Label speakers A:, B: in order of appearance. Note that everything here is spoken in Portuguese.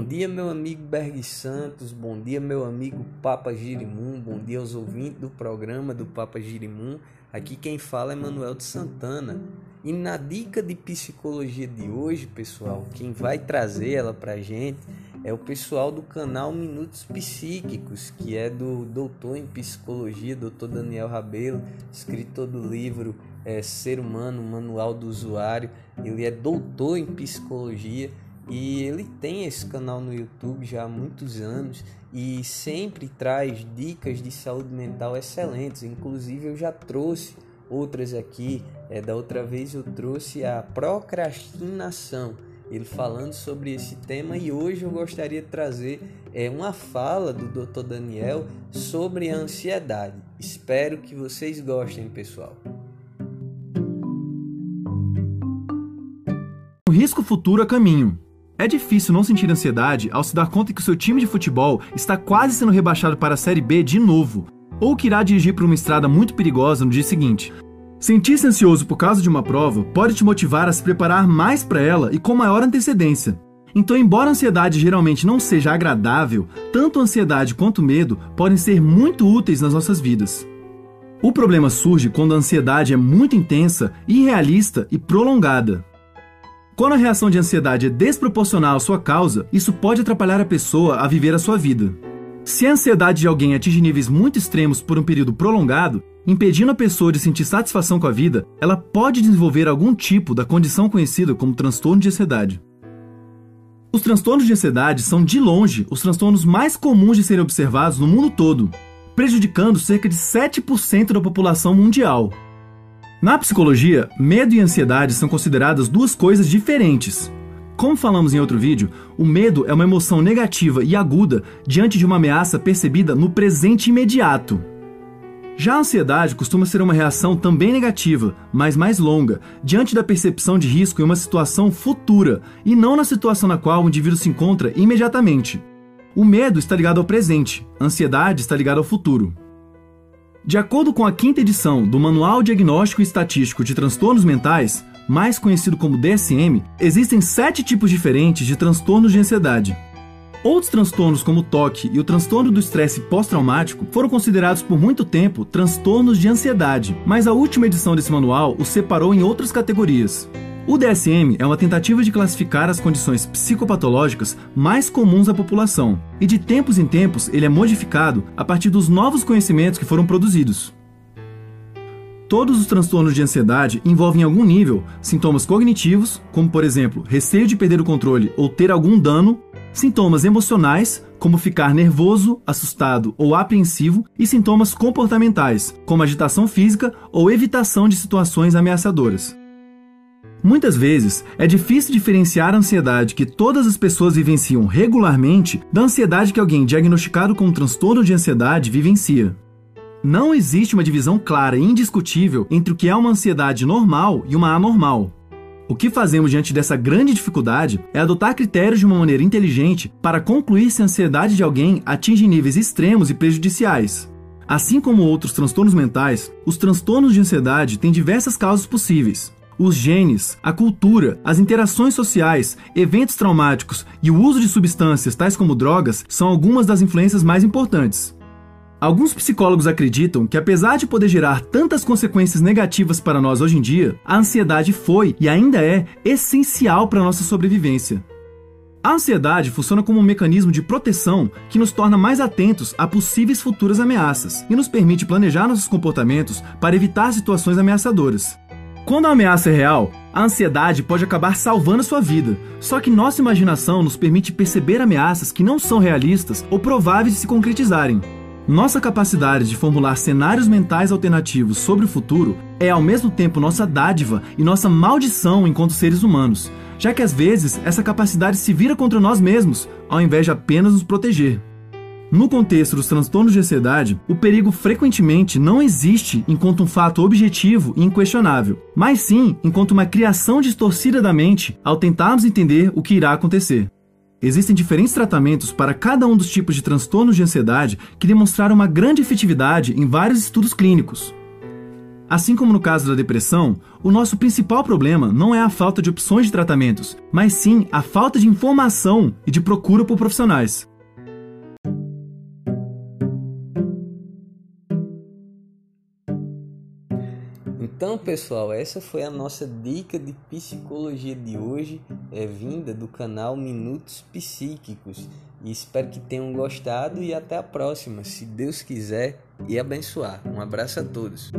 A: Bom dia, meu amigo Berg Santos, bom dia, meu amigo Papa Girimum, bom dia aos ouvintes do programa do Papa Girimum. Aqui quem fala é Manuel de Santana. E na dica de psicologia de hoje, pessoal, quem vai trazer ela pra gente é o pessoal do canal Minutos Psíquicos, que é do doutor em psicologia, doutor Daniel Rabelo, escritor do livro é, Ser Humano, Manual do Usuário. Ele é doutor em psicologia e ele tem esse canal no YouTube já há muitos anos e sempre traz dicas de saúde mental excelentes. Inclusive, eu já trouxe outras aqui. É, da outra vez, eu trouxe a procrastinação. Ele falando sobre esse tema e hoje eu gostaria de trazer é, uma fala do Dr. Daniel sobre a ansiedade. Espero que vocês gostem, pessoal.
B: O risco futuro a caminho. É difícil não sentir ansiedade ao se dar conta que o seu time de futebol está quase sendo rebaixado para a Série B de novo, ou que irá dirigir por uma estrada muito perigosa no dia seguinte. Sentir-se ansioso por causa de uma prova pode te motivar a se preparar mais para ela e com maior antecedência. Então, embora a ansiedade geralmente não seja agradável, tanto a ansiedade quanto o medo podem ser muito úteis nas nossas vidas. O problema surge quando a ansiedade é muito intensa, irrealista e prolongada. Quando a reação de ansiedade é desproporcional à sua causa, isso pode atrapalhar a pessoa a viver a sua vida. Se a ansiedade de alguém atinge níveis muito extremos por um período prolongado, impedindo a pessoa de sentir satisfação com a vida, ela pode desenvolver algum tipo da condição conhecida como transtorno de ansiedade. Os transtornos de ansiedade são, de longe, os transtornos mais comuns de serem observados no mundo todo, prejudicando cerca de 7% da população mundial. Na psicologia, medo e ansiedade são consideradas duas coisas diferentes. Como falamos em outro vídeo, o medo é uma emoção negativa e aguda diante de uma ameaça percebida no presente imediato. Já a ansiedade costuma ser uma reação também negativa, mas mais longa, diante da percepção de risco em uma situação futura e não na situação na qual o indivíduo se encontra imediatamente. O medo está ligado ao presente, a ansiedade está ligada ao futuro. De acordo com a quinta edição do Manual Diagnóstico e Estatístico de Transtornos Mentais, mais conhecido como DSM, existem sete tipos diferentes de transtornos de ansiedade. Outros transtornos, como o toque e o transtorno do estresse pós-traumático, foram considerados por muito tempo transtornos de ansiedade, mas a última edição desse manual os separou em outras categorias. O DSM é uma tentativa de classificar as condições psicopatológicas mais comuns à população, e de tempos em tempos ele é modificado a partir dos novos conhecimentos que foram produzidos. Todos os transtornos de ansiedade envolvem em algum nível sintomas cognitivos, como por exemplo, receio de perder o controle ou ter algum dano, sintomas emocionais, como ficar nervoso, assustado ou apreensivo, e sintomas comportamentais, como agitação física ou evitação de situações ameaçadoras. Muitas vezes, é difícil diferenciar a ansiedade que todas as pessoas vivenciam regularmente da ansiedade que alguém diagnosticado com um transtorno de ansiedade vivencia. Não existe uma divisão clara e indiscutível entre o que é uma ansiedade normal e uma anormal. O que fazemos diante dessa grande dificuldade é adotar critérios de uma maneira inteligente para concluir se a ansiedade de alguém atinge níveis extremos e prejudiciais. Assim como outros transtornos mentais, os transtornos de ansiedade têm diversas causas possíveis, os genes, a cultura, as interações sociais, eventos traumáticos e o uso de substâncias tais como drogas são algumas das influências mais importantes. Alguns psicólogos acreditam que, apesar de poder gerar tantas consequências negativas para nós hoje em dia, a ansiedade foi e ainda é essencial para nossa sobrevivência. A ansiedade funciona como um mecanismo de proteção que nos torna mais atentos a possíveis futuras ameaças e nos permite planejar nossos comportamentos para evitar situações ameaçadoras. Quando a ameaça é real, a ansiedade pode acabar salvando sua vida. Só que nossa imaginação nos permite perceber ameaças que não são realistas ou prováveis de se concretizarem. Nossa capacidade de formular cenários mentais alternativos sobre o futuro é ao mesmo tempo nossa dádiva e nossa maldição enquanto seres humanos, já que às vezes essa capacidade se vira contra nós mesmos, ao invés de apenas nos proteger. No contexto dos transtornos de ansiedade, o perigo frequentemente não existe enquanto um fato objetivo e inquestionável, mas sim enquanto uma criação distorcida da mente ao tentarmos entender o que irá acontecer. Existem diferentes tratamentos para cada um dos tipos de transtornos de ansiedade que demonstraram uma grande efetividade em vários estudos clínicos. Assim como no caso da depressão, o nosso principal problema não é a falta de opções de tratamentos, mas sim a falta de informação e de procura por profissionais.
A: Então, pessoal, essa foi a nossa dica de psicologia de hoje, é vinda do canal Minutos Psíquicos. E espero que tenham gostado e até a próxima, se Deus quiser e abençoar. Um abraço a todos.